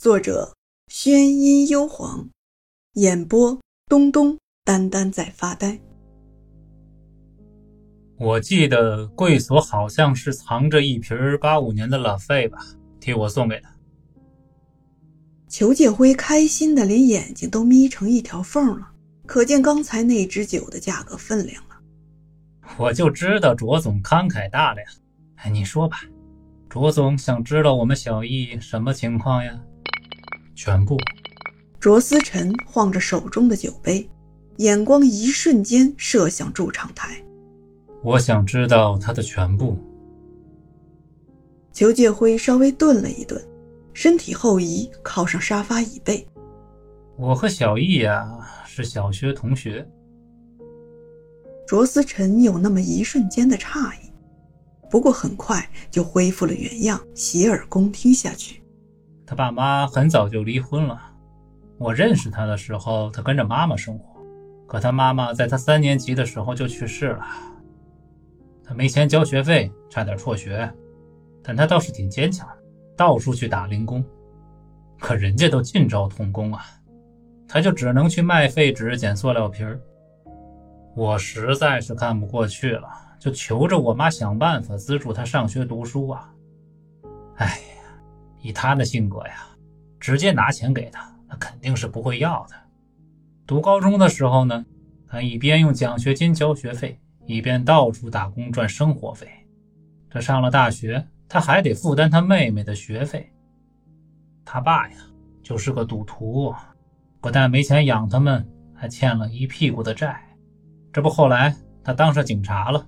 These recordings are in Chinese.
作者：宣音幽篁，演播：东东，丹丹在发呆。我记得贵所好像是藏着一瓶八五年的拉菲吧，替我送给他。裘介辉开心的连眼睛都眯成一条缝了，可见刚才那支酒的价格分量了。我就知道卓总慷慨大量，哎，你说吧，卓总想知道我们小易什么情况呀？全部。卓思辰晃着手中的酒杯，眼光一瞬间射向驻唱台。我想知道他的全部。裘介辉稍微顿了一顿，身体后移，靠上沙发椅背。我和小易呀是小学同学。卓思辰有那么一瞬间的诧异，不过很快就恢复了原样，洗耳恭听下去。他爸妈很早就离婚了。我认识他的时候，他跟着妈妈生活。可他妈妈在他三年级的时候就去世了。他没钱交学费，差点辍学。但他倒是挺坚强，到处去打零工。可人家都尽招童工啊，他就只能去卖废纸、捡塑料瓶儿。我实在是看不过去了，就求着我妈想办法资助他上学读书啊。以他的性格呀，直接拿钱给他，那肯定是不会要的。读高中的时候呢，他一边用奖学金交学费，一边到处打工赚生活费。这上了大学，他还得负担他妹妹的学费。他爸呀，就是个赌徒，不但没钱养他们，还欠了一屁股的债。这不，后来他当上警察了，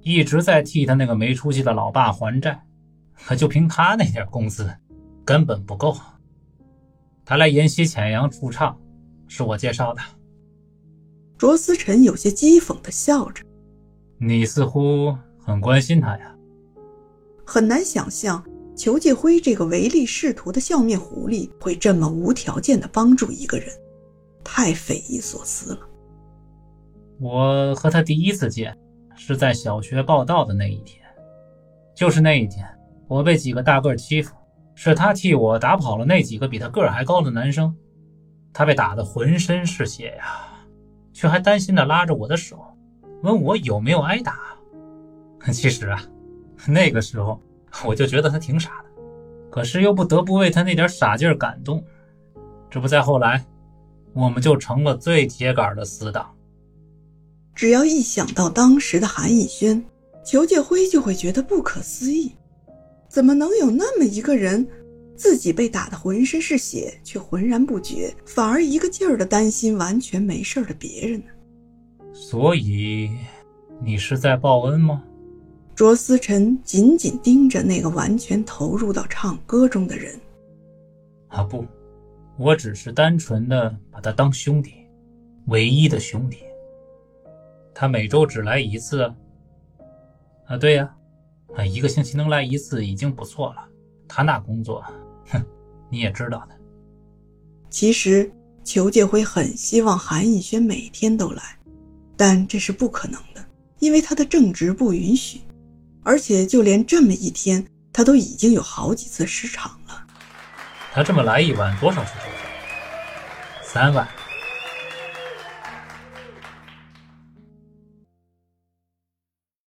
一直在替他那个没出息的老爸还债。可就凭他那点工资。根本不够。他来延禧浅阳驻唱，是我介绍的。卓思辰有些讥讽地笑着：“你似乎很关心他呀。”很难想象裘继辉这个唯利是图的笑面狐狸会这么无条件地帮助一个人，太匪夷所思了。我和他第一次见是在小学报道的那一天，就是那一天，我被几个大个欺负。是他替我打跑了那几个比他个儿还高的男生，他被打得浑身是血呀，却还担心地拉着我的手，问我有没有挨打。其实啊，那个时候我就觉得他挺傻的，可是又不得不为他那点傻劲儿感动。这不，再后来，我们就成了最铁杆的死党。只要一想到当时的韩逸轩，裘介辉就会觉得不可思议。怎么能有那么一个人，自己被打得浑身是血，却浑然不觉，反而一个劲儿的担心完全没事的别人呢？所以，你是在报恩吗？卓思辰紧紧盯着那个完全投入到唱歌中的人。啊不，我只是单纯的把他当兄弟，唯一的兄弟。他每周只来一次。啊，对呀。啊，一个星期能来一次已经不错了。他那工作，哼，你也知道的。其实裘介辉很希望韩逸轩每天都来，但这是不可能的，因为他的正职不允许。而且就连这么一天，他都已经有好几次失常了。他这么来一晚多少是多少？三万。